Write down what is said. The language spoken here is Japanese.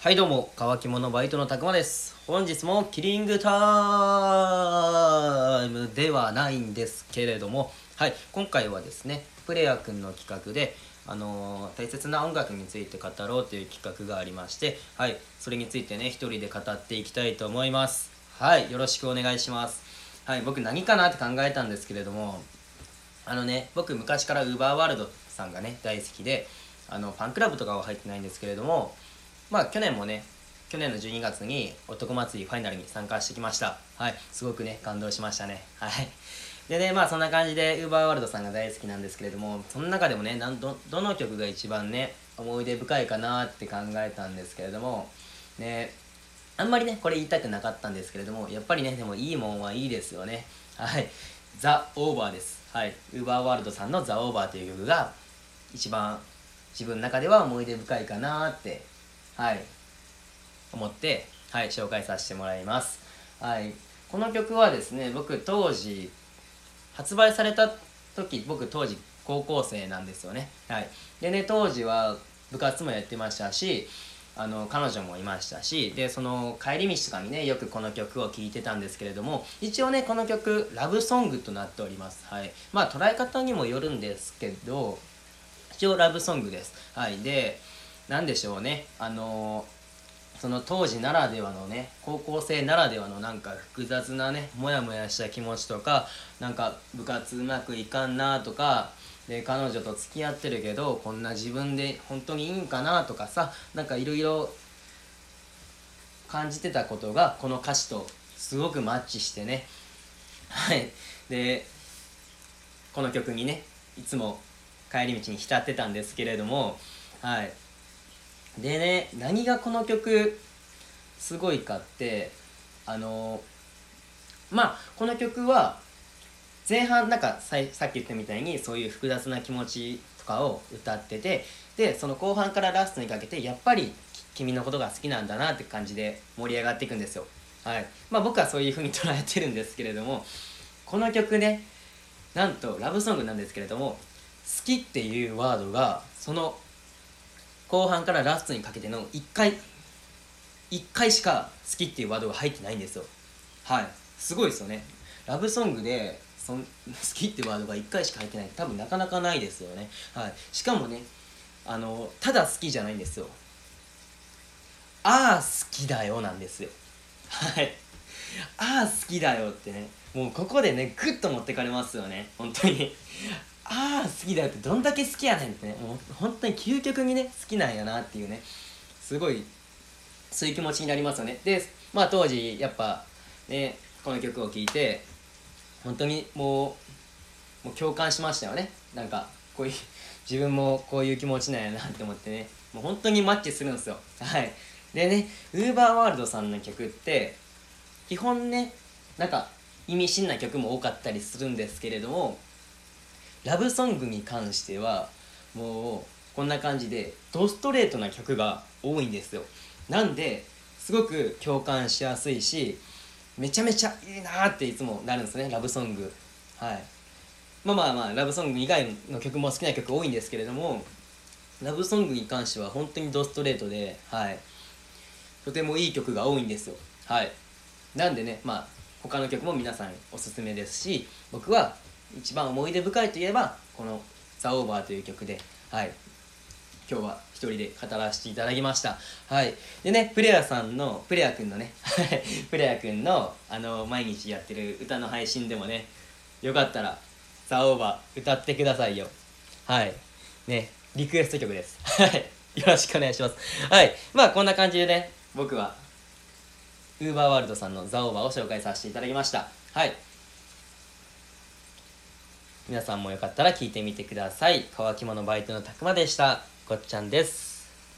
はいどうも乾き物バイトのたくまです。本日もキリングタイムではないんですけれどもはい今回はですねプレイヤーくんの企画であのー大切な音楽について語ろうという企画がありましてはいそれについてね一人で語っていきたいと思います。はいよろしくお願いします。はい僕何かなって考えたんですけれどもあのね僕昔から UberWorld さんがね大好きであのファンクラブとかは入ってないんですけれどもまあ去年もね去年の12月に男祭りファイナルに参加してきました。はい。すごくね感動しましたね。はい。でねまあそんな感じで UberWorld ワールドさんが大好きなんですけれどもその中でもねなんどどの曲が一番ね思い出深いかなって考えたんですけれどもねあんまりねこれ言いたくなかったんですけれどもやっぱりねでもいいもんはいいですよね。はい。ザ・オーバーです。はい。ウーバーワールドさんのザ・オーバーという曲が一番自分の中では思い出深いかなってはい。思ってはい紹介させてもらいます。はい。この曲はですね僕当時発売された時僕当時高校生なんですよね。はい。でね当時は部活もやってましたしあの彼女もいましたしでその帰り道とかにねよくこの曲を聴いてたんですけれども一応ねこの曲ラブソングとなっております。はい。まあ捉え方にもよるんですけど一応ラブソングです。はい。で何でしょうね。あのその当時ならではのね高校生ならではのなんか複雑なねモヤモヤした気持ちとかなんか部活うまくいかんなとかで彼女と付き合ってるけどこんな自分で本当にいいんかなとかさなんかいろいろ感じてたことがこの歌詞とすごくマッチしてね。はい。でこの曲にねいつも帰り道に浸ってたんですけれどもはい。でね何がこの曲すごいかってあのまあこの曲は前半なんかささっき言ったみたいにそういう複雑な気持ちとかを歌っててでその後半からラストにかけてやっぱり君のことが好きなんだなって感じで盛り上がっていくんですよ。はい。まあ僕はそういう風に捉えてるんですけれどもこの曲ねなんとラブソングなんですけれども好きっていうワードがその後半からラストにかけての1回1回しか好きっていうワードが入ってないんですよ。はい。すごいですよね。ラブソングでそん 好きってワードが1回しか入ってない。多分なかなかないですよね。はい。しかもねあのただ好きじゃないんですよ。ああ好きだよなんですよ。はい。ああ好きだよってね。もうここでねグッと持ってかれますよね。本当に。ああ好きだよってどんだけ好きやねんってね。もう本当に究極にね好きなんやなっていうね。すごいそういう気持ちになりますよね。でまあ当時やっぱねこの曲を聴いて本当にもうもう共感しましたよね。なんかこういう自分もこういう気持ちなんやなって思ってね。もう本当にマッチするんですよ。はい。でね UberWorld さんの曲って基本ねなんか意味深な曲も多かったりするんですけれどもラブソングに関してはもうこんな感じでドストレートな曲が多いんですよ。なんですごく共感しやすいしめちゃめちゃいいなっていつもなるんですねラブソング。はい。まあまあまあラブソング以外の曲も好きな曲多いんですけれどもラブソングに関しては本当にドストレートではい。とてもいい曲が多いんですよ。はい。なんでねまあ他の曲も皆さんおすすめですし僕は一番思い出深いといえばこの「ザ・オーバーという曲ではい。今日は一人で語らせていただきました。はい。でねプレアさんのプレアくんのねプレアくんのあの毎日やってる歌の配信でもねよかったら「ザ・オーバー歌ってくださいよ。はい。ねリクエスト曲です。はい。よろしくお願いします。はい。まあこんな感じでね僕はウーバーワールドさんのザ・オーバーを紹介させていただきました。はい。皆さんもよかったら聞いてみてください。乾き物バイトのたくまでした。ごっちゃんです。